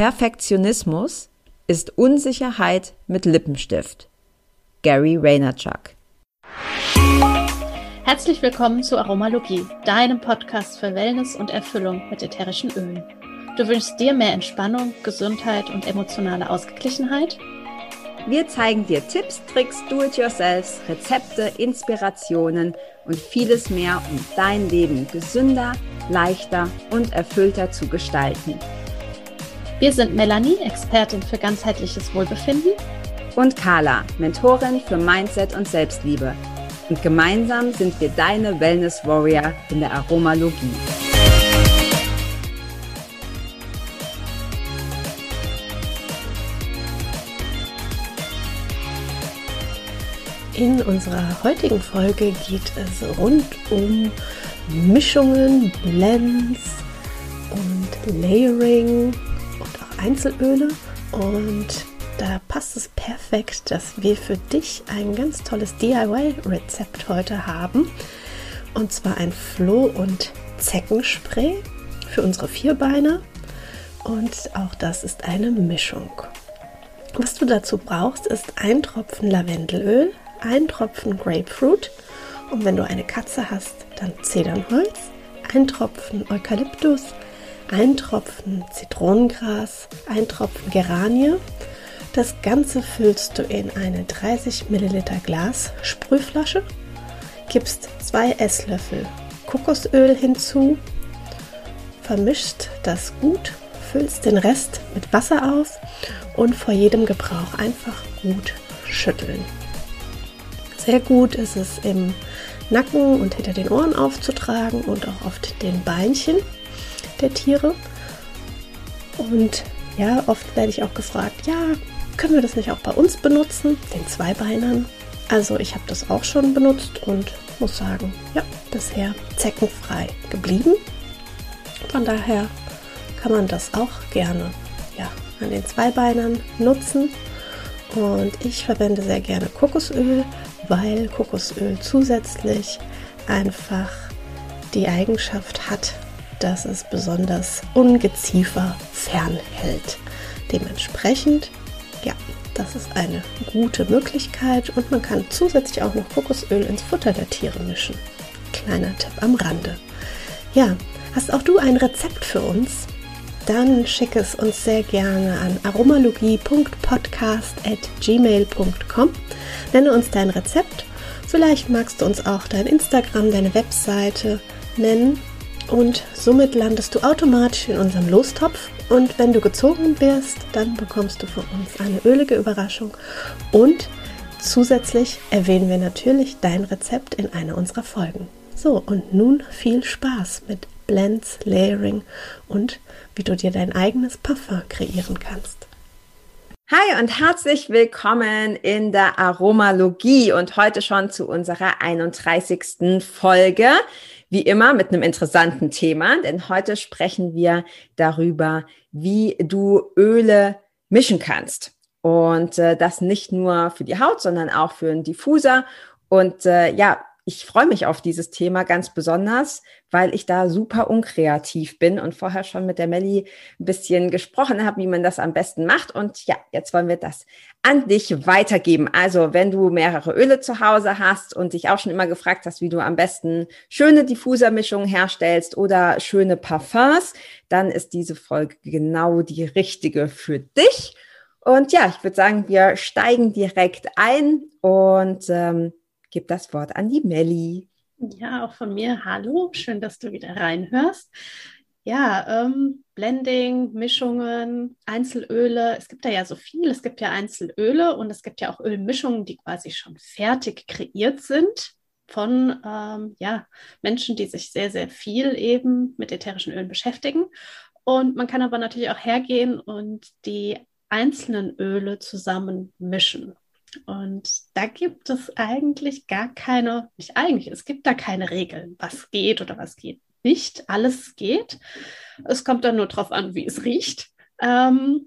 Perfektionismus ist Unsicherheit mit Lippenstift. Gary Vaynerchuk. Herzlich willkommen zu Aromalogie, deinem Podcast für Wellness und Erfüllung mit ätherischen Ölen. Du wünschst dir mehr Entspannung, Gesundheit und emotionale Ausgeglichenheit? Wir zeigen dir Tipps, Tricks, Do-it-yourselfs, Rezepte, Inspirationen und vieles mehr, um dein Leben gesünder, leichter und erfüllter zu gestalten. Wir sind Melanie, Expertin für ganzheitliches Wohlbefinden. Und Carla, Mentorin für Mindset und Selbstliebe. Und gemeinsam sind wir deine Wellness Warrior in der Aromalogie. In unserer heutigen Folge geht es rund um Mischungen, Blends und Layering Einzelöle und da passt es perfekt, dass wir für dich ein ganz tolles DIY-Rezept heute haben. Und zwar ein Floh- und Zeckenspray für unsere Vierbeiner. Und auch das ist eine Mischung. Was du dazu brauchst, ist ein Tropfen Lavendelöl, ein Tropfen Grapefruit und wenn du eine Katze hast, dann Zedernholz, ein Tropfen Eukalyptus, ein Tropfen Zitronengras, ein Tropfen Geranie. Das Ganze füllst du in eine 30 Milliliter Glas Sprühflasche, gibst zwei Esslöffel Kokosöl hinzu, vermischst das gut, füllst den Rest mit Wasser auf und vor jedem Gebrauch einfach gut schütteln. Sehr gut ist es im Nacken und hinter den Ohren aufzutragen und auch auf den Beinchen der Tiere. Und ja, oft werde ich auch gefragt, ja, können wir das nicht auch bei uns benutzen, den Zweibeinern? Also ich habe das auch schon benutzt und muss sagen, ja, bisher zeckenfrei geblieben. Von daher kann man das auch gerne ja, an den Zweibeinern nutzen. Und ich verwende sehr gerne Kokosöl, weil Kokosöl zusätzlich einfach die Eigenschaft hat, dass es besonders Ungeziefer fernhält. Dementsprechend, ja, das ist eine gute Möglichkeit und man kann zusätzlich auch noch Kokosöl ins Futter der Tiere mischen. Kleiner Tipp am Rande. Ja, hast auch du ein Rezept für uns? Dann schick es uns sehr gerne an aromalogie.podcast.gmail.com. Nenne uns dein Rezept. Vielleicht magst du uns auch dein Instagram, deine Webseite nennen und somit landest du automatisch in unserem Lostopf. Und wenn du gezogen wirst, dann bekommst du von uns eine ölige Überraschung. Und zusätzlich erwähnen wir natürlich dein Rezept in einer unserer Folgen. So, und nun viel Spaß mit Blends, Layering und wie du dir dein eigenes Parfum kreieren kannst. Hi und herzlich willkommen in der Aromalogie und heute schon zu unserer 31. Folge. Wie immer mit einem interessanten Thema, denn heute sprechen wir darüber, wie du Öle mischen kannst. Und äh, das nicht nur für die Haut, sondern auch für einen Diffuser. Und äh, ja, ich freue mich auf dieses Thema ganz besonders, weil ich da super unkreativ bin und vorher schon mit der Melli ein bisschen gesprochen habe, wie man das am besten macht. Und ja, jetzt wollen wir das an dich weitergeben. Also, wenn du mehrere Öle zu Hause hast und dich auch schon immer gefragt hast, wie du am besten schöne Diffusermischungen herstellst oder schöne Parfums, dann ist diese Folge genau die richtige für dich. Und ja, ich würde sagen, wir steigen direkt ein und ähm, gebe das Wort an die Melli. Ja, auch von mir. Hallo, schön, dass du wieder reinhörst. Ja, ähm, Blending, Mischungen, Einzelöle. Es gibt da ja so viel. Es gibt ja Einzelöle und es gibt ja auch Ölmischungen, die quasi schon fertig kreiert sind von ähm, ja, Menschen, die sich sehr, sehr viel eben mit ätherischen Ölen beschäftigen. Und man kann aber natürlich auch hergehen und die einzelnen Öle zusammen mischen. Und da gibt es eigentlich gar keine, nicht eigentlich, es gibt da keine Regeln, was geht oder was geht nicht. Alles geht. Es kommt dann nur darauf an, wie es riecht. Ähm,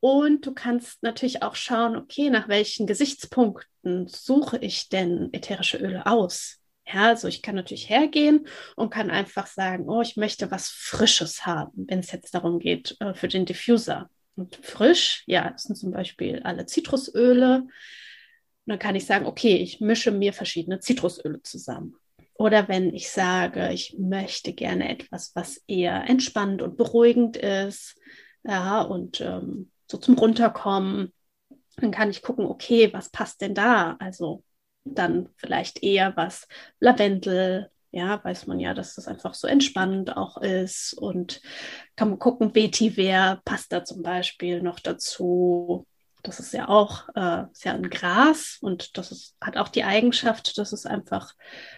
und du kannst natürlich auch schauen, okay, nach welchen Gesichtspunkten suche ich denn ätherische Öle aus? Ja, also ich kann natürlich hergehen und kann einfach sagen, oh, ich möchte was Frisches haben, wenn es jetzt darum geht äh, für den Diffuser. Und frisch, ja, das sind zum Beispiel alle Zitrusöle. Und dann kann ich sagen, okay, ich mische mir verschiedene Zitrusöle zusammen. Oder wenn ich sage, ich möchte gerne etwas, was eher entspannt und beruhigend ist, ja, und ähm, so zum Runterkommen, dann kann ich gucken, okay, was passt denn da? Also dann vielleicht eher was Lavendel, ja, weiß man ja, dass das einfach so entspannend auch ist und kann man gucken, Vetiver passt da zum Beispiel noch dazu. Das ist ja auch äh, ist ja ein Gras und das ist, hat auch die Eigenschaft, dass es einfach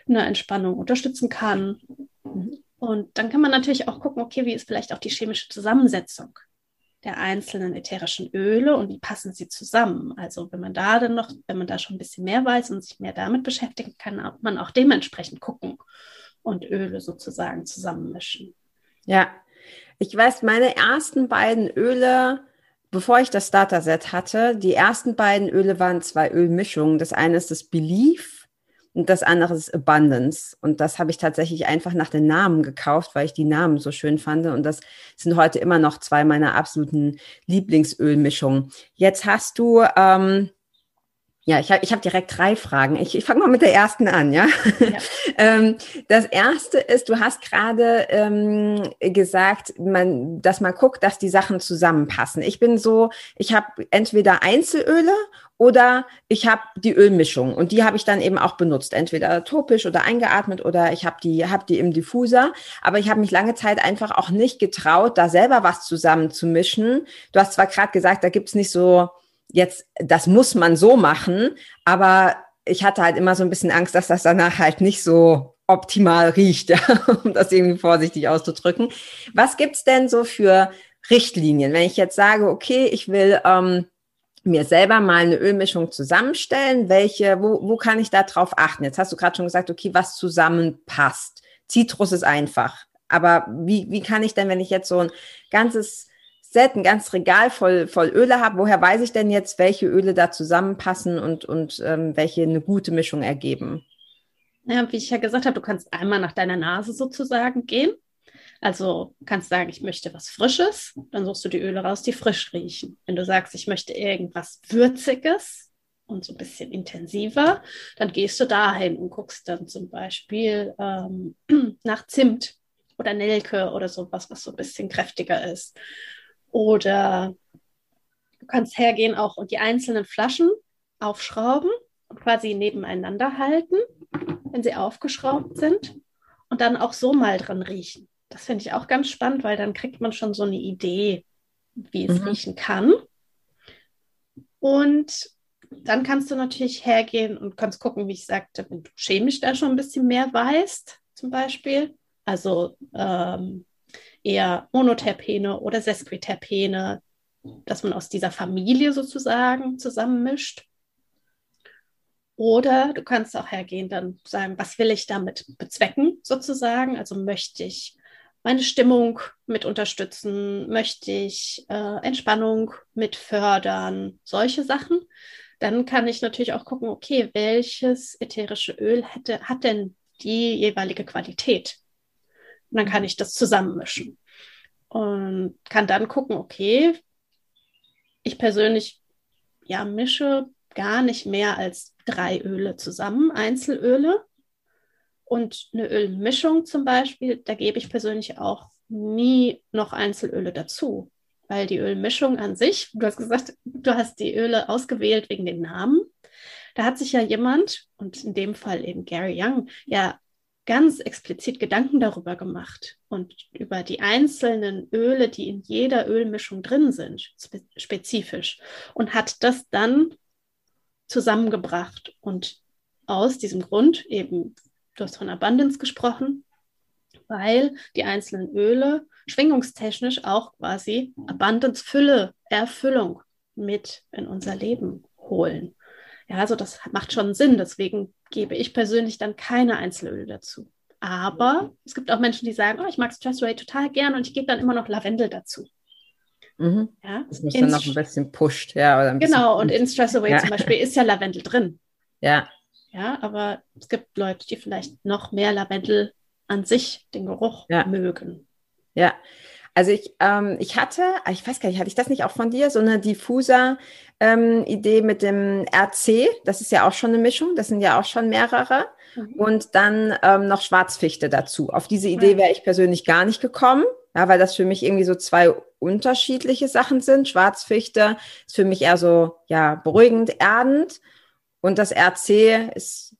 eine Entspannung unterstützen kann. Und dann kann man natürlich auch gucken, okay, wie ist vielleicht auch die chemische Zusammensetzung der einzelnen ätherischen Öle und wie passen sie zusammen. Also wenn man da dann noch, wenn man da schon ein bisschen mehr weiß und sich mehr damit beschäftigen kann, man auch dementsprechend gucken und Öle sozusagen zusammenmischen. Ja, ich weiß, meine ersten beiden Öle, bevor ich das Starter-Set hatte, die ersten beiden Öle waren zwei Ölmischungen. Das eine ist das Belief und das andere ist Abundance. Und das habe ich tatsächlich einfach nach den Namen gekauft, weil ich die Namen so schön fand. Und das sind heute immer noch zwei meiner absoluten Lieblingsölmischungen. Jetzt hast du, ähm, ja, ich habe ich hab direkt drei Fragen. Ich, ich fange mal mit der ersten an, ja. ja. ähm, das erste ist, du hast gerade ähm, gesagt, man, dass man guckt, dass die Sachen zusammenpassen. Ich bin so, ich habe entweder Einzelöle oder ich habe die Ölmischung und die habe ich dann eben auch benutzt, entweder topisch oder eingeatmet oder ich habe die, hab die im Diffuser. Aber ich habe mich lange Zeit einfach auch nicht getraut, da selber was zusammen zu mischen. Du hast zwar gerade gesagt, da gibt's nicht so, jetzt, das muss man so machen, aber ich hatte halt immer so ein bisschen Angst, dass das danach halt nicht so optimal riecht, um das irgendwie vorsichtig auszudrücken. Was gibt's denn so für Richtlinien? Wenn ich jetzt sage, okay, ich will ähm, mir selber mal eine Ölmischung zusammenstellen, welche, wo, wo kann ich da drauf achten? Jetzt hast du gerade schon gesagt, okay, was zusammenpasst. Zitrus ist einfach. Aber wie, wie kann ich denn, wenn ich jetzt so ein ganzes Set, ein ganzes Regal voll, voll Öle habe, woher weiß ich denn jetzt, welche Öle da zusammenpassen und, und ähm, welche eine gute Mischung ergeben? Ja, wie ich ja gesagt habe, du kannst einmal nach deiner Nase sozusagen gehen also kannst sagen, ich möchte was Frisches, dann suchst du die Öle raus, die frisch riechen. Wenn du sagst, ich möchte irgendwas Würziges und so ein bisschen intensiver, dann gehst du dahin und guckst dann zum Beispiel ähm, nach Zimt oder Nelke oder sowas, was so ein bisschen kräftiger ist. Oder du kannst hergehen auch und die einzelnen Flaschen aufschrauben und quasi nebeneinander halten, wenn sie aufgeschraubt sind und dann auch so mal dran riechen. Das finde ich auch ganz spannend, weil dann kriegt man schon so eine Idee, wie es mhm. riechen kann. Und dann kannst du natürlich hergehen und kannst gucken, wie ich sagte, wenn du chemisch da schon ein bisschen mehr weißt, zum Beispiel. Also ähm, eher Monoterpene oder Sesquiterpene, dass man aus dieser Familie sozusagen zusammenmischt. Oder du kannst auch hergehen, dann sagen, was will ich damit bezwecken, sozusagen? Also möchte ich meine Stimmung mit unterstützen? Möchte ich äh, Entspannung mit fördern? Solche Sachen. Dann kann ich natürlich auch gucken, okay, welches ätherische Öl hätte, hat denn die jeweilige Qualität? Und dann kann ich das zusammenmischen. Und kann dann gucken, okay, ich persönlich ja mische gar nicht mehr als drei Öle zusammen, Einzelöle, und eine Ölmischung zum Beispiel, da gebe ich persönlich auch nie noch Einzelöle dazu, weil die Ölmischung an sich, du hast gesagt, du hast die Öle ausgewählt wegen den Namen. Da hat sich ja jemand, und in dem Fall eben Gary Young, ja ganz explizit Gedanken darüber gemacht und über die einzelnen Öle, die in jeder Ölmischung drin sind, spe spezifisch, und hat das dann zusammengebracht und aus diesem Grund eben Du hast von Abundance gesprochen, weil die einzelnen Öle schwingungstechnisch auch quasi Abundance, Fülle, Erfüllung mit in unser Leben holen. Ja, also das macht schon Sinn. Deswegen gebe ich persönlich dann keine Einzelöle dazu. Aber es gibt auch Menschen, die sagen, oh, ich mag Stress Away total gern und ich gebe dann immer noch Lavendel dazu. Mhm. Ja, das muss dann noch ein bisschen pusht, ja. Oder genau, und in Stress Away ja. zum Beispiel ist ja Lavendel drin. Ja. Ja, aber es gibt Leute, die vielleicht noch mehr Lavendel an sich, den Geruch ja. mögen. Ja. Also ich, ähm, ich hatte, ah, ich weiß gar nicht, hatte ich das nicht auch von dir, so eine diffuser ähm, Idee mit dem RC, das ist ja auch schon eine Mischung, das sind ja auch schon mehrere. Mhm. Und dann ähm, noch Schwarzfichte dazu. Auf diese Idee wäre ich persönlich gar nicht gekommen, ja, weil das für mich irgendwie so zwei unterschiedliche Sachen sind. Schwarzfichte ist für mich eher so, ja, beruhigend, erdend. Und das RC ist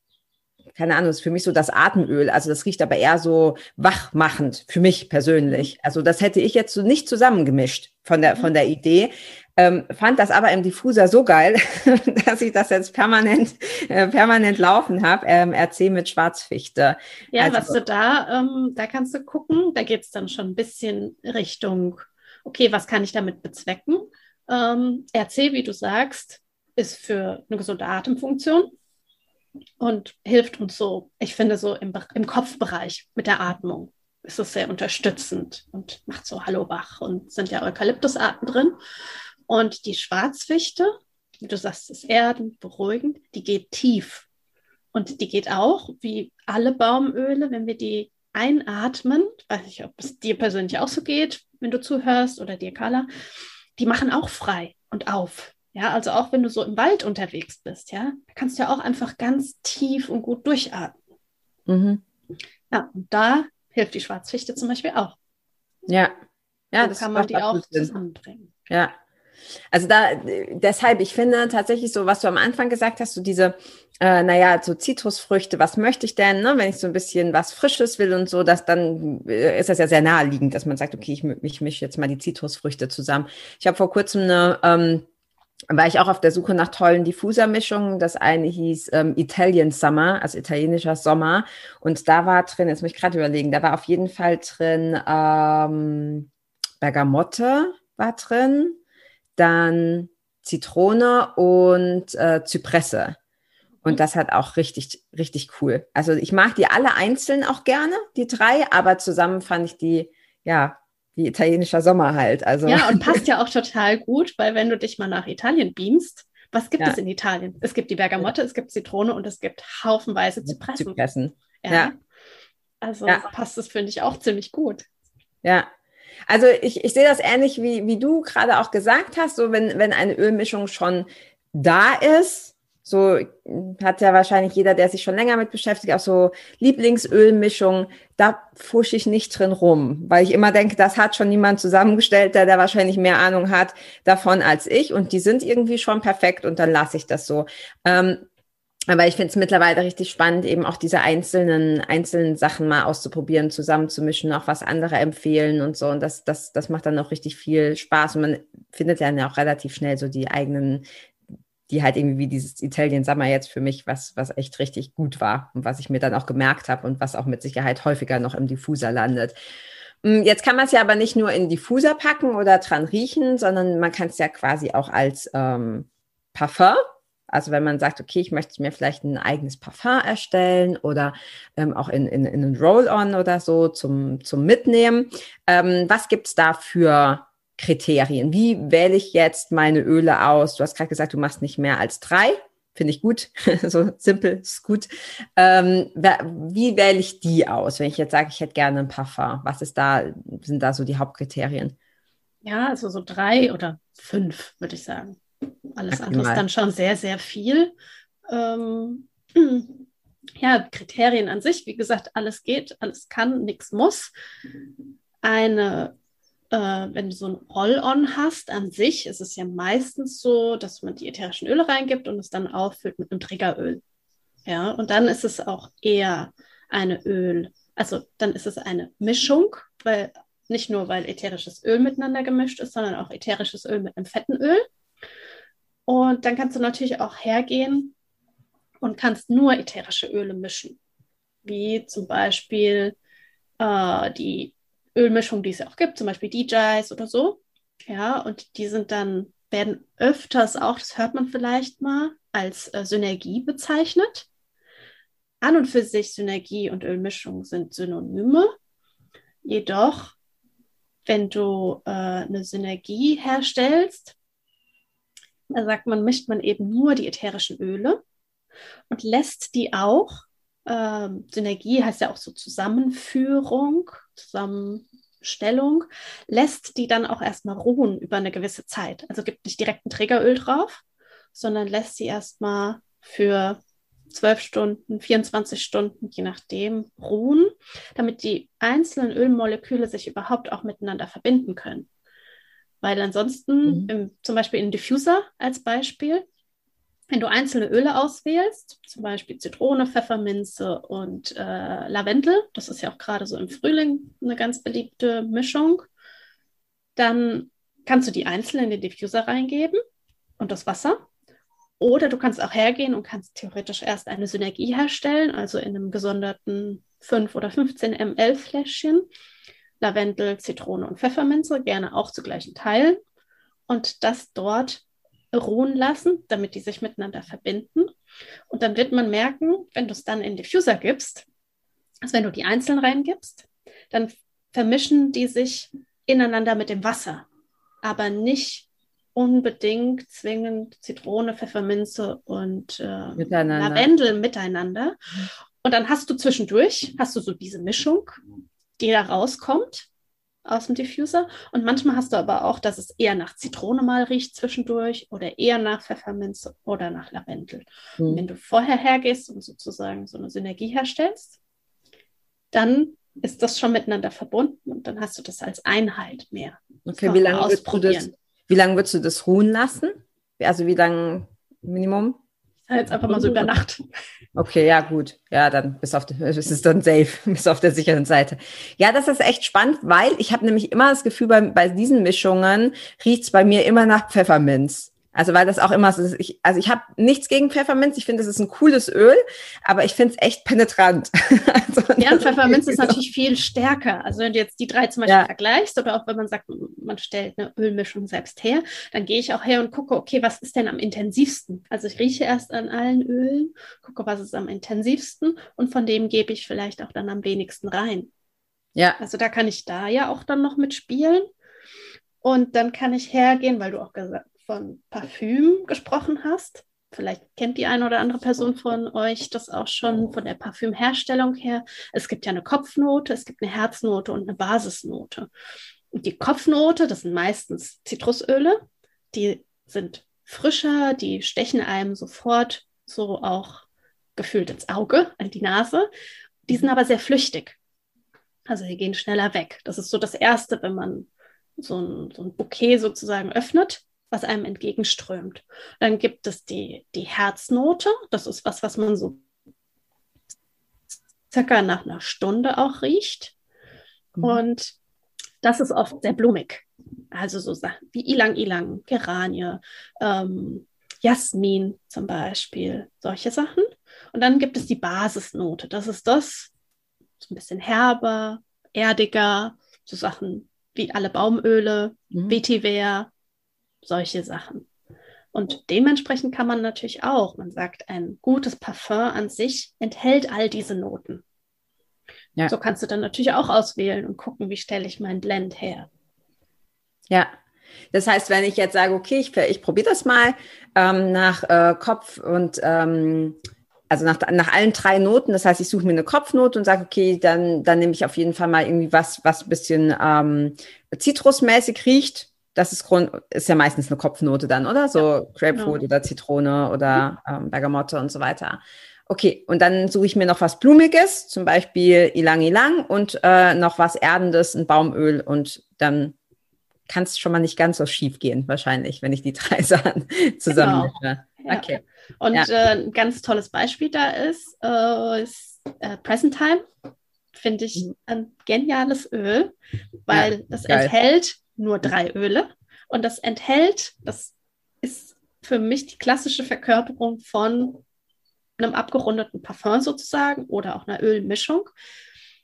keine Ahnung, ist für mich so das Atemöl. Also das riecht aber eher so wachmachend für mich persönlich. Also das hätte ich jetzt so nicht zusammengemischt von der, von der Idee. Ähm, fand das aber im Diffuser so geil, dass ich das jetzt permanent, äh, permanent laufen habe. Ähm, RC mit Schwarzfichte. Ja, also, was du da, ähm, da kannst du gucken, da geht es dann schon ein bisschen Richtung, okay, was kann ich damit bezwecken? Ähm, RC, wie du sagst, ist für eine gesunde Atemfunktion und hilft uns so, ich finde, so im, im Kopfbereich mit der Atmung ist es sehr unterstützend und macht so Hallo wach und sind ja Eukalyptusarten drin. Und die Schwarzfichte, wie du sagst, ist erdend, beruhigend, die geht tief. Und die geht auch, wie alle Baumöle, wenn wir die einatmen, weiß ich, ob es dir persönlich auch so geht, wenn du zuhörst oder dir, Carla, die machen auch frei und auf. Ja, also auch wenn du so im Wald unterwegs bist, ja, kannst du ja auch einfach ganz tief und gut durchatmen. Mhm. Ja, und da hilft die Schwarzfichte zum Beispiel auch. Ja, ja, so das kann man die auch zusammenbringen. Ja, also da, deshalb, ich finde tatsächlich so, was du am Anfang gesagt hast, so diese, äh, naja, so Zitrusfrüchte, was möchte ich denn, ne? wenn ich so ein bisschen was Frisches will und so, dass dann äh, ist das ja sehr naheliegend, dass man sagt, okay, ich, ich mische jetzt mal die Zitrusfrüchte zusammen. Ich habe vor kurzem eine ähm, war ich auch auf der Suche nach tollen Diffusermischungen. Das eine hieß ähm, Italian Summer, also italienischer Sommer. Und da war drin, jetzt muss ich gerade überlegen, da war auf jeden Fall drin ähm, Bergamotte war drin, dann Zitrone und äh, Zypresse. Und das hat auch richtig, richtig cool. Also ich mag die alle einzeln auch gerne, die drei, aber zusammen fand ich die, ja, wie italienischer Sommer halt. Also. Ja, und passt ja auch total gut, weil wenn du dich mal nach Italien beamst, was gibt ja. es in Italien? Es gibt die Bergamotte, es gibt Zitrone und es gibt haufenweise Zypressen. Zypressen. Ja. ja. Also ja. passt es, finde ich, auch ziemlich gut. Ja. Also ich, ich sehe das ähnlich, wie, wie du gerade auch gesagt hast, so wenn, wenn eine Ölmischung schon da ist, so hat ja wahrscheinlich jeder, der sich schon länger mit beschäftigt, auch so Lieblingsölmischung. Da fusche ich nicht drin rum, weil ich immer denke, das hat schon niemand zusammengestellt, der da wahrscheinlich mehr Ahnung hat davon als ich. Und die sind irgendwie schon perfekt und dann lasse ich das so. Ähm, aber ich finde es mittlerweile richtig spannend, eben auch diese einzelnen, einzelnen Sachen mal auszuprobieren, zusammenzumischen, auch was andere empfehlen und so. Und das, das, das macht dann auch richtig viel Spaß. Und man findet ja auch relativ schnell so die eigenen die halt irgendwie wie dieses Italian Summer jetzt für mich was, was echt richtig gut war und was ich mir dann auch gemerkt habe und was auch mit Sicherheit häufiger noch im Diffuser landet. Mm, jetzt kann man es ja aber nicht nur in Diffuser packen oder dran riechen, sondern man kann es ja quasi auch als ähm, Parfum also wenn man sagt, okay, ich möchte mir vielleicht ein eigenes Parfum erstellen oder ähm, auch in, in, in einen Roll-on oder so zum, zum Mitnehmen. Ähm, was gibt's da für Kriterien. Wie wähle ich jetzt meine Öle aus? Du hast gerade gesagt, du machst nicht mehr als drei. Finde ich gut. so simpel ist gut. Ähm, wie wähle ich die aus, wenn ich jetzt sage, ich hätte gerne ein Parfum? Was ist da, sind da so die Hauptkriterien? Ja, also so drei oder fünf, würde ich sagen. Alles andere ist dann schon sehr, sehr viel. Ähm, ja, Kriterien an sich, wie gesagt, alles geht, alles kann, nichts muss. Eine äh, wenn du so ein Roll-on hast an sich, ist es ja meistens so, dass man die ätherischen Öle reingibt und es dann auffüllt mit einem Triggeröl. Ja, und dann ist es auch eher eine Öl, also dann ist es eine Mischung, weil nicht nur weil ätherisches Öl miteinander gemischt ist, sondern auch ätherisches Öl mit einem fetten Öl. Und dann kannst du natürlich auch hergehen und kannst nur ätherische Öle mischen, wie zum Beispiel äh, die Ölmischungen, die es ja auch gibt, zum Beispiel DJs oder so. Ja, und die sind dann, werden öfters auch, das hört man vielleicht mal, als äh, Synergie bezeichnet. An und für sich Synergie und Ölmischung sind Synonyme. Jedoch, wenn du äh, eine Synergie herstellst, da sagt man, mischt man eben nur die ätherischen Öle und lässt die auch, ähm, Synergie heißt ja auch so Zusammenführung, zusammen Stellung, lässt die dann auch erstmal ruhen über eine gewisse Zeit. Also gibt nicht direkt ein Trägeröl drauf, sondern lässt sie erstmal für 12 Stunden, 24 Stunden, je nachdem, ruhen, damit die einzelnen Ölmoleküle sich überhaupt auch miteinander verbinden können. Weil ansonsten, mhm. im, zum Beispiel in Diffuser als Beispiel, wenn du einzelne Öle auswählst, zum Beispiel Zitrone, Pfefferminze und äh, Lavendel, das ist ja auch gerade so im Frühling eine ganz beliebte Mischung, dann kannst du die einzeln in den Diffuser reingeben und das Wasser. Oder du kannst auch hergehen und kannst theoretisch erst eine Synergie herstellen, also in einem gesonderten 5 oder 15 ml Fläschchen. Lavendel, Zitrone und Pfefferminze, gerne auch zu gleichen Teilen. Und das dort ruhen lassen, damit die sich miteinander verbinden. Und dann wird man merken, wenn du es dann in Diffuser gibst, also wenn du die einzeln reingibst, dann vermischen die sich ineinander mit dem Wasser, aber nicht unbedingt zwingend Zitrone, Pfefferminze und äh, miteinander. Lavendel miteinander. Und dann hast du zwischendurch, hast du so diese Mischung, die da rauskommt aus dem Diffuser. Und manchmal hast du aber auch, dass es eher nach Zitrone mal riecht zwischendurch oder eher nach Pfefferminze oder nach Lavendel. Mhm. Wenn du vorher hergehst und sozusagen so eine Synergie herstellst, dann ist das schon miteinander verbunden und dann hast du das als Einheit mehr. Okay, wie lange, würdest du das, wie lange würdest du das ruhen lassen? Also wie lange Minimum? Jetzt einfach mal so über Nacht. Okay, ja, gut. Ja, dann bis auf es ist dann safe, bis auf der sicheren Seite. Ja, das ist echt spannend, weil ich habe nämlich immer das Gefühl, bei, bei diesen Mischungen riecht es bei mir immer nach Pfefferminz. Also weil das auch immer so ist. Ich, also ich habe nichts gegen Pfefferminz. Ich finde, das ist ein cooles Öl, aber ich finde es echt penetrant. also, ja, und Pfefferminz ist natürlich viel stärker. Also wenn du jetzt die drei zum Beispiel ja. vergleichst oder auch wenn man sagt, man stellt eine Ölmischung selbst her, dann gehe ich auch her und gucke, okay, was ist denn am intensivsten? Also ich rieche erst an allen Ölen, gucke, was ist am intensivsten und von dem gebe ich vielleicht auch dann am wenigsten rein. Ja. Also da kann ich da ja auch dann noch mitspielen. Und dann kann ich hergehen, weil du auch gesagt, von Parfüm gesprochen hast. Vielleicht kennt die eine oder andere Person von euch das auch schon von der Parfümherstellung her. Es gibt ja eine Kopfnote, es gibt eine Herznote und eine Basisnote. Und die Kopfnote, das sind meistens Zitrusöle, die sind frischer, die stechen einem sofort so auch gefühlt ins Auge, an die Nase. Die sind aber sehr flüchtig. Also die gehen schneller weg. Das ist so das Erste, wenn man so ein, so ein Bouquet sozusagen öffnet was einem entgegenströmt. Dann gibt es die, die Herznote. Das ist was, was man so circa nach einer Stunde auch riecht. Mhm. Und das ist oft sehr blumig. Also so Sachen wie Ilang Ilang, Geranie, ähm, Jasmin zum Beispiel, solche Sachen. Und dann gibt es die Basisnote. Das ist das, so ein bisschen herber, erdiger, so Sachen wie alle Baumöle, mhm. Vetiver, solche Sachen. Und dementsprechend kann man natürlich auch, man sagt, ein gutes Parfum an sich enthält all diese Noten. Ja. So kannst du dann natürlich auch auswählen und gucken, wie stelle ich mein Blend her. Ja, das heißt, wenn ich jetzt sage, okay, ich, ich probiere das mal ähm, nach äh, Kopf und ähm, also nach, nach allen drei Noten, das heißt, ich suche mir eine Kopfnote und sage, okay, dann, dann nehme ich auf jeden Fall mal irgendwie was, was ein bisschen ähm, zitrusmäßig riecht das ist Grund, ist ja meistens eine Kopfnote dann, oder? So ja, Grapefruit genau. oder Zitrone oder mhm. ähm, Bergamotte und so weiter. Okay, und dann suche ich mir noch was Blumiges, zum Beispiel Ilang Ilang und äh, noch was Erdendes, ein Baumöl und dann kann es schon mal nicht ganz so schief gehen, wahrscheinlich, wenn ich die drei Sachen zusammen genau. Ja. Okay. Und ja. äh, ein ganz tolles Beispiel da ist, äh, ist äh, Present Time. Finde ich mhm. ein geniales Öl, weil ja, das geil. enthält nur drei Öle. Und das enthält, das ist für mich die klassische Verkörperung von einem abgerundeten Parfum sozusagen oder auch einer Ölmischung.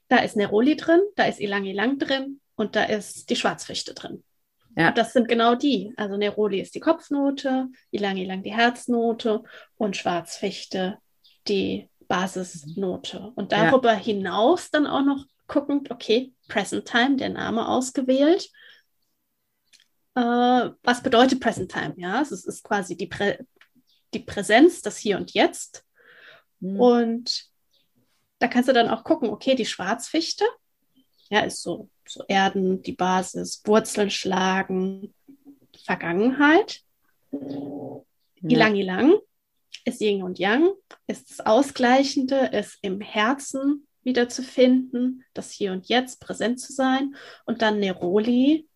Da ist Neroli drin, da ist Ilang Ilang drin und da ist die Schwarzfichte drin. Ja. Und das sind genau die. Also Neroli ist die Kopfnote, Ilang Ilang die Herznote und Schwarzfichte die Basisnote. Und darüber ja. hinaus dann auch noch guckend, okay, Present Time, der Name ausgewählt äh, was bedeutet Present Time? Ja, es ist, ist quasi die, Prä die Präsenz, das Hier und Jetzt. Mhm. Und da kannst du dann auch gucken, okay, die Schwarzfichte, Ja, ist so, so Erden, die Basis, Wurzeln schlagen, Vergangenheit. Ja. Ilang Ilang ist Yin und Yang, ist das Ausgleichende, ist im Herzen wiederzufinden, das Hier und Jetzt präsent zu sein. Und dann Neroli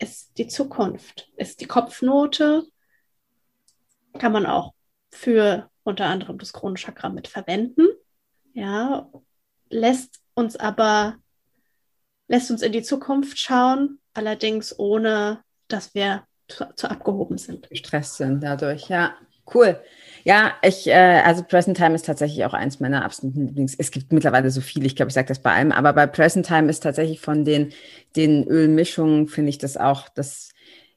ist die Zukunft, ist die Kopfnote, kann man auch für unter anderem das Kronenchakra mit verwenden. Ja, lässt uns aber, lässt uns in die Zukunft schauen, allerdings ohne, dass wir zu, zu abgehoben sind. Gestresst sind dadurch, ja. Cool. Ja, ich, äh, also Present Time ist tatsächlich auch eins meiner absoluten Lieblings. Es gibt mittlerweile so viele, ich glaube, ich sage das bei allem, aber bei Present Time ist tatsächlich von den, den Ölmischungen, finde ich das auch, das,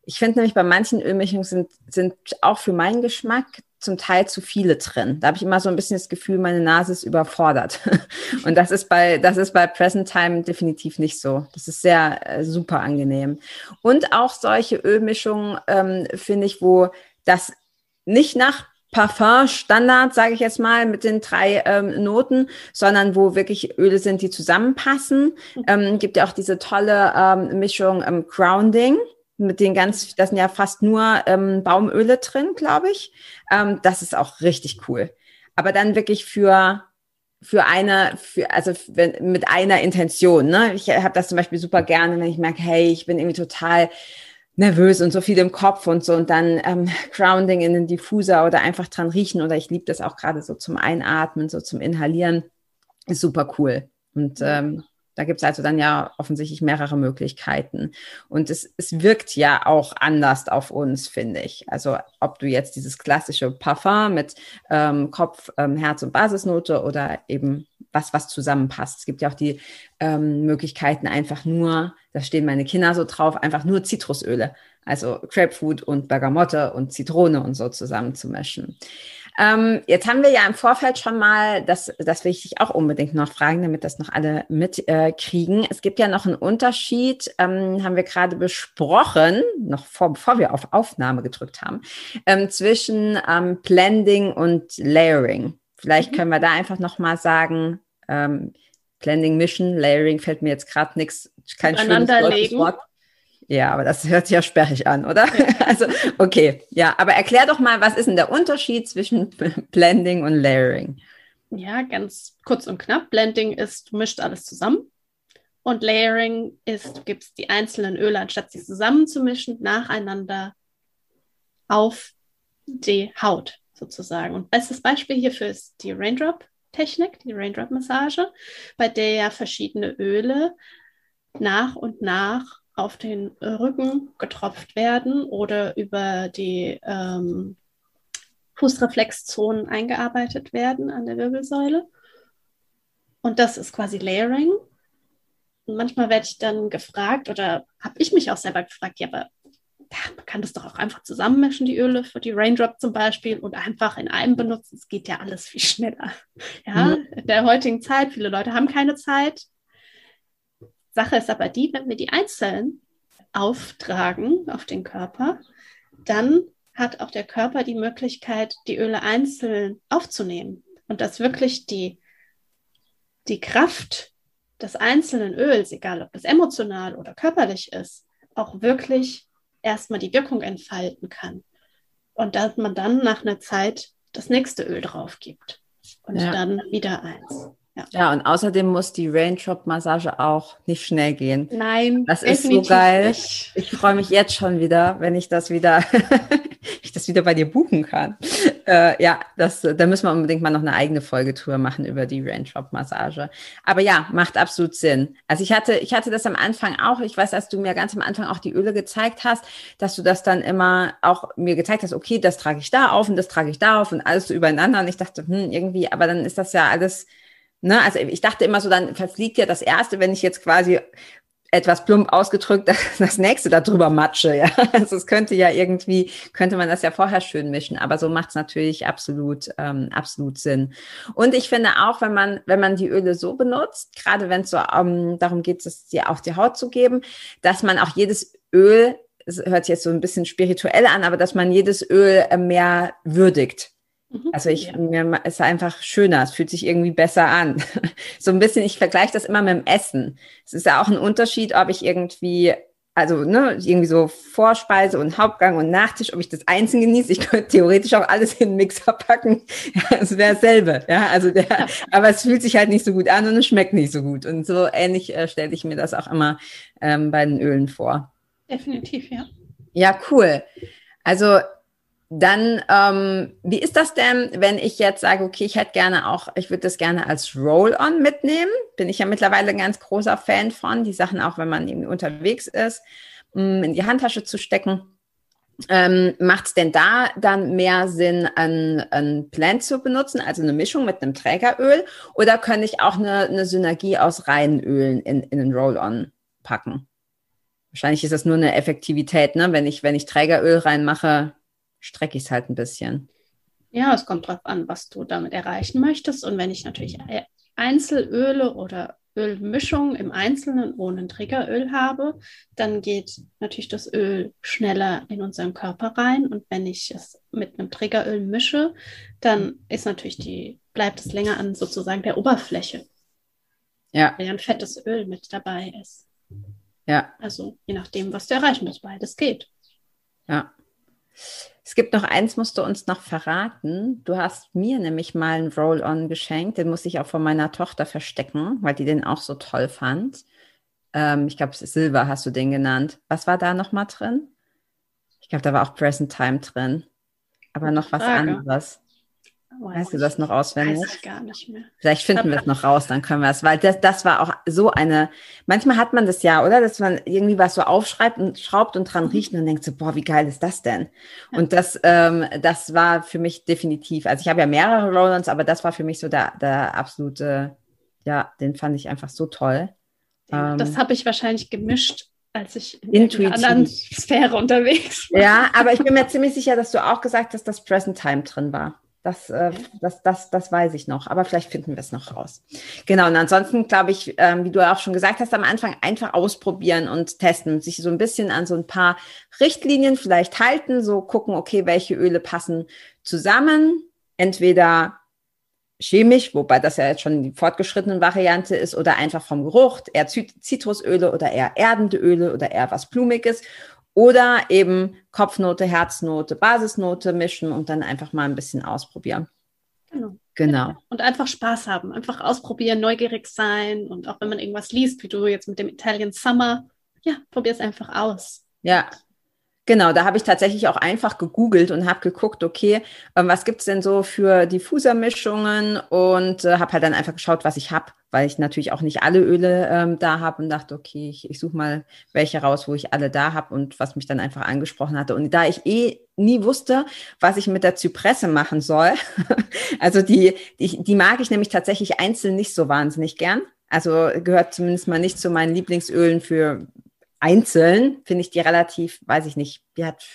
ich finde nämlich bei manchen Ölmischungen sind, sind auch für meinen Geschmack zum Teil zu viele drin. Da habe ich immer so ein bisschen das Gefühl, meine Nase ist überfordert. Und das ist bei, das ist bei Present Time definitiv nicht so. Das ist sehr äh, super angenehm. Und auch solche Ölmischungen ähm, finde ich, wo das nicht nach Parfum-Standard, sage ich jetzt mal, mit den drei ähm, Noten, sondern wo wirklich Öle sind, die zusammenpassen. Mhm. Ähm, gibt ja auch diese tolle ähm, Mischung ähm, Grounding mit den ganz, das sind ja fast nur ähm, Baumöle drin, glaube ich. Ähm, das ist auch richtig cool. Aber dann wirklich für für eine, für, also wenn, mit einer Intention. Ne? Ich habe das zum Beispiel super gerne, wenn ich merke, hey, ich bin irgendwie total nervös und so viel im Kopf und so und dann ähm, Grounding in den Diffuser oder einfach dran riechen oder ich liebe das auch gerade so zum Einatmen, so zum Inhalieren, ist super cool. Und ähm, da gibt's also dann ja offensichtlich mehrere Möglichkeiten. Und es, es wirkt ja auch anders auf uns, finde ich. Also ob du jetzt dieses klassische Parfum mit ähm, Kopf, ähm, Herz und Basisnote oder eben was, was zusammenpasst. Es gibt ja auch die ähm, Möglichkeiten, einfach nur, da stehen meine Kinder so drauf, einfach nur Zitrusöle, also Grapefruit und Bergamotte und Zitrone und so zusammenzumischen. Ähm, jetzt haben wir ja im Vorfeld schon mal, das, das will ich dich auch unbedingt noch fragen, damit das noch alle mitkriegen. Äh, es gibt ja noch einen Unterschied, ähm, haben wir gerade besprochen, noch vor, bevor wir auf Aufnahme gedrückt haben, ähm, zwischen ähm, Blending und Layering. Vielleicht mhm. können wir da einfach noch mal sagen, ähm, Blending, Mission, Layering fällt mir jetzt gerade nichts, kein schönes Wort. Ja, aber das hört sich ja sperrig an, oder? Ja. Also, okay, ja, aber erklär doch mal, was ist denn der Unterschied zwischen Blending und Layering? Ja, ganz kurz und knapp. Blending ist, du mischt alles zusammen. Und Layering ist, du gibst die einzelnen Öle, anstatt sie zusammenzumischen, nacheinander auf die Haut sozusagen. Und bestes Beispiel hierfür ist die Raindrop-Technik, die Raindrop-Massage, bei der ja verschiedene Öle nach und nach auf den Rücken getropft werden oder über die ähm, Fußreflexzonen eingearbeitet werden an der Wirbelsäule. Und das ist quasi Layering. Und manchmal werde ich dann gefragt oder habe ich mich auch selber gefragt, ja, aber ja, man kann das doch auch einfach zusammenmischen, die Öle für die Raindrop zum Beispiel und einfach in einem benutzen. Es geht ja alles viel schneller. Ja, mhm. in der heutigen Zeit, viele Leute haben keine Zeit. Sache ist aber die, wenn wir die einzeln auftragen auf den Körper, dann hat auch der Körper die Möglichkeit, die Öle einzeln aufzunehmen und dass wirklich die, die Kraft des einzelnen Öls, egal ob das emotional oder körperlich ist, auch wirklich erstmal die Wirkung entfalten kann. Und dass man dann nach einer Zeit das nächste Öl drauf gibt und ja. dann wieder eins. Ja. ja, und außerdem muss die Raindrop-Massage auch nicht schnell gehen. Nein, das ist so geil. Nicht. Ich freue mich jetzt schon wieder, wenn ich das wieder, ich das wieder bei dir buchen kann. Äh, ja, das, da müssen wir unbedingt mal noch eine eigene Folgetour machen über die Raindrop-Massage. Aber ja, macht absolut Sinn. Also ich hatte, ich hatte das am Anfang auch. Ich weiß, als du mir ganz am Anfang auch die Öle gezeigt hast, dass du das dann immer auch mir gezeigt hast. Okay, das trage ich da auf und das trage ich da auf und alles so übereinander. Und ich dachte, hm, irgendwie, aber dann ist das ja alles Ne? Also ich dachte immer so, dann verfliegt ja das Erste, wenn ich jetzt quasi etwas plump ausgedrückt das nächste darüber matsche. Ja? Also es könnte ja irgendwie, könnte man das ja vorher schön mischen, aber so macht es natürlich absolut, ähm, absolut Sinn. Und ich finde auch, wenn man, wenn man die Öle so benutzt, gerade wenn es so ähm, darum geht, es dir auf die Haut zu geben, dass man auch jedes Öl, es hört sich jetzt so ein bisschen spirituell an, aber dass man jedes Öl äh, mehr würdigt. Mhm. Also ich, ja. mir ist einfach schöner, es fühlt sich irgendwie besser an. so ein bisschen, ich vergleiche das immer mit dem Essen. Es ist ja auch ein Unterschied, ob ich irgendwie, also ne, irgendwie so Vorspeise und Hauptgang und Nachtisch, ob ich das einzeln genieße. Ich könnte theoretisch auch alles in den Mixer packen. Ja, es wäre dasselbe. Ja, also der, ja. aber es fühlt sich halt nicht so gut an und es schmeckt nicht so gut. Und so ähnlich äh, stelle ich mir das auch immer ähm, bei den Ölen vor. Definitiv, ja. Ja, cool. Also dann, ähm, wie ist das denn, wenn ich jetzt sage, okay, ich hätte gerne auch, ich würde das gerne als Roll-on mitnehmen? Bin ich ja mittlerweile ein ganz großer Fan von, die Sachen auch, wenn man irgendwie unterwegs ist, mm, in die Handtasche zu stecken. Ähm, Macht es denn da dann mehr Sinn, ein, ein Blend zu benutzen, also eine Mischung mit einem Trägeröl? Oder könnte ich auch eine, eine Synergie aus reinen Ölen in, in einen Roll-on packen? Wahrscheinlich ist das nur eine Effektivität, ne? Wenn ich, wenn ich Trägeröl reinmache, strecke ich es halt ein bisschen. Ja, es kommt darauf an, was du damit erreichen möchtest. Und wenn ich natürlich Einzelöle oder Ölmischung im Einzelnen ohne Triggeröl habe, dann geht natürlich das Öl schneller in unseren Körper rein. Und wenn ich es mit einem Triggeröl mische, dann ist natürlich die, bleibt es länger an sozusagen der Oberfläche. Ja. Weil ja ein fettes Öl mit dabei ist. Ja. Also je nachdem, was du erreichen willst, beides geht. Ja. Es gibt noch eins, musst du uns noch verraten. Du hast mir nämlich mal einen Roll-On geschenkt. Den muss ich auch von meiner Tochter verstecken, weil die den auch so toll fand. Ähm, ich glaube, Silver hast du den genannt. Was war da nochmal drin? Ich glaube, da war auch Present Time drin. Aber noch was Frage. anderes. Oh, weißt du das noch auswendig? Weiß ich gar nicht mehr. Vielleicht finden wir es noch raus, dann können wir es, weil das, das war auch so eine, manchmal hat man das ja, oder? Dass man irgendwie was so aufschreibt und schraubt und dran mhm. riecht und denkt so, boah, wie geil ist das denn? Ja. Und das, ähm, das war für mich definitiv, also ich habe ja mehrere Rollons, aber das war für mich so der, der absolute, ja, den fand ich einfach so toll. Ja, das ähm, habe ich wahrscheinlich gemischt als ich in einer anderen Sphäre unterwegs war. Ja, aber ich bin mir ziemlich sicher, dass du auch gesagt hast, dass Present Time drin war. Das, äh, das, das, das weiß ich noch, aber vielleicht finden wir es noch raus. Genau, und ansonsten glaube ich, ähm, wie du auch schon gesagt hast, am Anfang einfach ausprobieren und testen, sich so ein bisschen an so ein paar Richtlinien vielleicht halten, so gucken, okay, welche Öle passen zusammen, entweder chemisch, wobei das ja jetzt schon die fortgeschrittene Variante ist, oder einfach vom Geruch, eher Zitrusöle oder eher erdende Öle oder eher was Blumiges oder eben Kopfnote, Herznote, Basisnote mischen und dann einfach mal ein bisschen ausprobieren. Genau. Genau. Und einfach Spaß haben, einfach ausprobieren, neugierig sein und auch wenn man irgendwas liest, wie du jetzt mit dem Italian Summer, ja, probier es einfach aus. Ja, Genau, da habe ich tatsächlich auch einfach gegoogelt und habe geguckt, okay, ähm, was gibt's denn so für Diffusermischungen und äh, habe halt dann einfach geschaut, was ich habe, weil ich natürlich auch nicht alle Öle ähm, da habe und dachte, okay, ich, ich suche mal welche raus, wo ich alle da habe und was mich dann einfach angesprochen hatte. Und da ich eh nie wusste, was ich mit der Zypresse machen soll, also die, die, die mag ich nämlich tatsächlich einzeln nicht so wahnsinnig gern. Also gehört zumindest mal nicht zu meinen Lieblingsölen für einzeln finde ich die relativ, weiß ich nicht, die hat,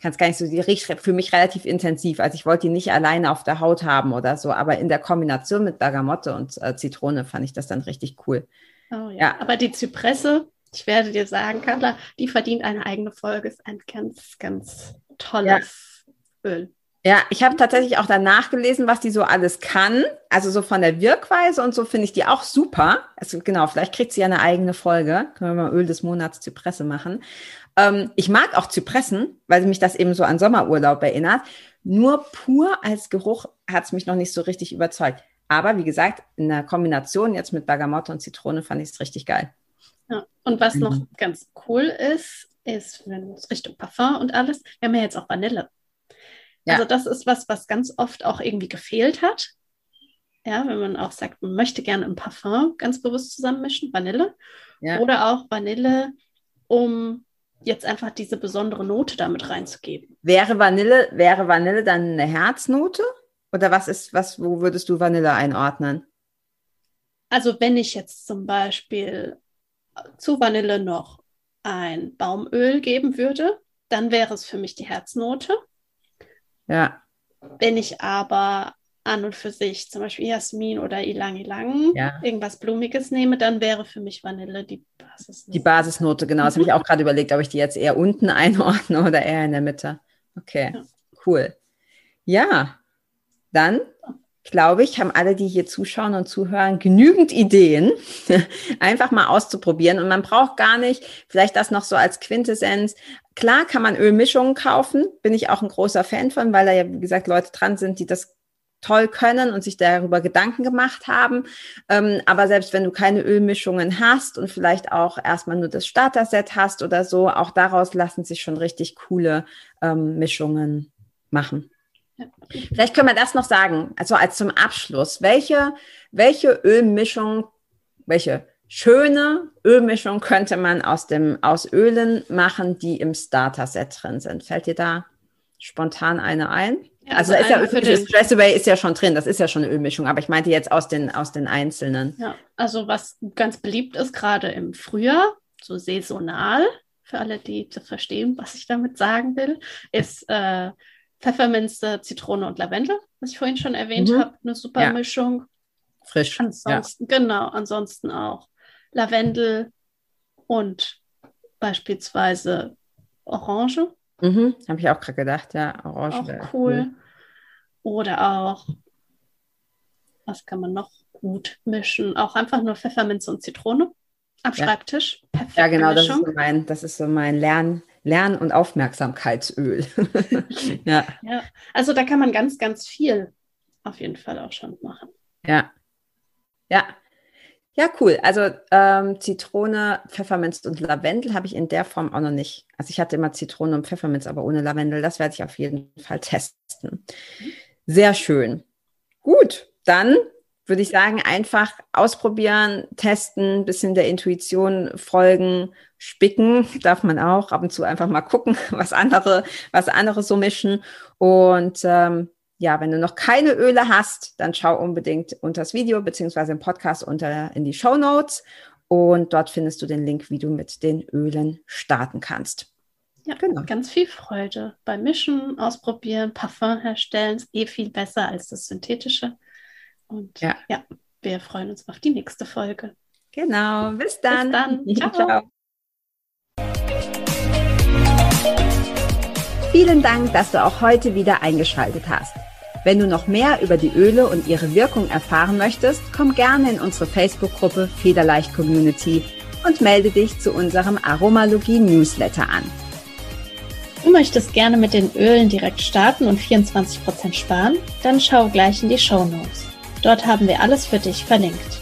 kann es gar nicht so, die riecht für mich relativ intensiv. Also ich wollte die nicht alleine auf der Haut haben oder so, aber in der Kombination mit Bergamotte und äh, Zitrone fand ich das dann richtig cool. Oh, ja. ja. Aber die Zypresse, ich werde dir sagen, Carla, die verdient eine eigene Folge, ist ein ganz, ganz tolles ja. Öl. Ja, ich habe tatsächlich auch danach gelesen, was die so alles kann. Also so von der Wirkweise und so finde ich die auch super. Also genau, vielleicht kriegt sie ja eine eigene Folge. Können wir mal Öl des Monats Zypresse machen. Ähm, ich mag auch Zypressen, weil mich das eben so an Sommerurlaub erinnert. Nur pur als Geruch hat es mich noch nicht so richtig überzeugt. Aber wie gesagt, in der Kombination jetzt mit Bergamotte und Zitrone fand ich es richtig geil. Ja, und was mhm. noch ganz cool ist, ist, wenn es Richtung Parfum und alles, wir haben ja jetzt auch Vanille. Ja. Also das ist was, was ganz oft auch irgendwie gefehlt hat. Ja, wenn man auch sagt, man möchte gerne ein Parfum ganz bewusst zusammenmischen, Vanille. Ja. Oder auch Vanille, um jetzt einfach diese besondere Note damit reinzugeben. Wäre Vanille, wäre Vanille dann eine Herznote? Oder was ist, was, wo würdest du Vanille einordnen? Also wenn ich jetzt zum Beispiel zu Vanille noch ein Baumöl geben würde, dann wäre es für mich die Herznote. Ja. Wenn ich aber an und für sich zum Beispiel Jasmin oder Ilang Ilang ja. irgendwas Blumiges nehme, dann wäre für mich Vanille die Basisnote. Die Basisnote, genau. Das habe ich auch gerade überlegt, ob ich die jetzt eher unten einordne oder eher in der Mitte. Okay, ja. cool. Ja, dann glaube ich, haben alle, die hier zuschauen und zuhören, genügend Ideen, einfach mal auszuprobieren. Und man braucht gar nicht, vielleicht das noch so als Quintessenz. Klar kann man Ölmischungen kaufen, bin ich auch ein großer Fan von, weil da ja, wie gesagt, Leute dran sind, die das toll können und sich darüber Gedanken gemacht haben. Ähm, aber selbst wenn du keine Ölmischungen hast und vielleicht auch erstmal nur das Starter-Set hast oder so, auch daraus lassen sich schon richtig coole ähm, Mischungen machen. Vielleicht können wir das noch sagen, also als zum Abschluss. Welche, welche Ölmischung, welche schöne Ölmischung könnte man aus, dem, aus Ölen machen, die im Starter-Set drin sind? Fällt dir da spontan eine ein? Ja, also, also ist ja das Stress Away ist ja schon drin, das ist ja schon eine Ölmischung, aber ich meinte jetzt aus den, aus den einzelnen. Ja, also was ganz beliebt ist, gerade im Frühjahr, so saisonal, für alle, die verstehen, was ich damit sagen will, ist äh, Pfefferminze, Zitrone und Lavendel, was ich vorhin schon erwähnt mhm. habe. Eine super ja. Mischung. Frisch. Ansonsten, ja. genau, ansonsten auch Lavendel und beispielsweise Orange. Mhm. Habe ich auch gerade gedacht, ja, Orange. Auch cool. cool. Oder auch, was kann man noch gut mischen? Auch einfach nur Pfefferminze und Zitrone am ja. Schreibtisch. Perfekte ja, genau, das ist, so mein, das ist so mein Lern, Lern- und Aufmerksamkeitsöl. ja. ja. Also da kann man ganz, ganz viel auf jeden Fall auch schon machen. Ja. Ja. Ja, cool. Also ähm, Zitrone, Pfefferminz und Lavendel habe ich in der Form auch noch nicht. Also ich hatte immer Zitrone und Pfefferminz, aber ohne Lavendel. Das werde ich auf jeden Fall testen. Sehr schön. Gut, dann würde ich sagen, einfach ausprobieren, testen, bisschen der Intuition folgen, spicken, darf man auch ab und zu einfach mal gucken, was andere, was andere so mischen. Und ähm, ja, wenn du noch keine Öle hast, dann schau unbedingt unter das Video beziehungsweise im Podcast unter in die Show Notes und dort findest du den Link, wie du mit den Ölen starten kannst. Ja, genau. ganz viel Freude beim Mischen, ausprobieren, Parfum herstellen, ist eh viel besser als das synthetische. Und ja. ja, wir freuen uns auf die nächste Folge. Genau, bis dann. Bis dann. Ciao. Ciao. Vielen Dank, dass du auch heute wieder eingeschaltet hast. Wenn du noch mehr über die Öle und ihre Wirkung erfahren möchtest, komm gerne in unsere Facebook-Gruppe Federleicht Community und melde dich zu unserem Aromalogie Newsletter an. Du möchtest gerne mit den Ölen direkt starten und 24% sparen? Dann schau gleich in die Show Notes. Dort haben wir alles für dich verlinkt.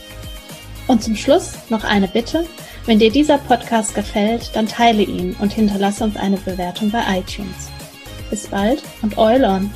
Und zum Schluss noch eine Bitte. Wenn dir dieser Podcast gefällt, dann teile ihn und hinterlasse uns eine Bewertung bei iTunes. Bis bald und Eulon!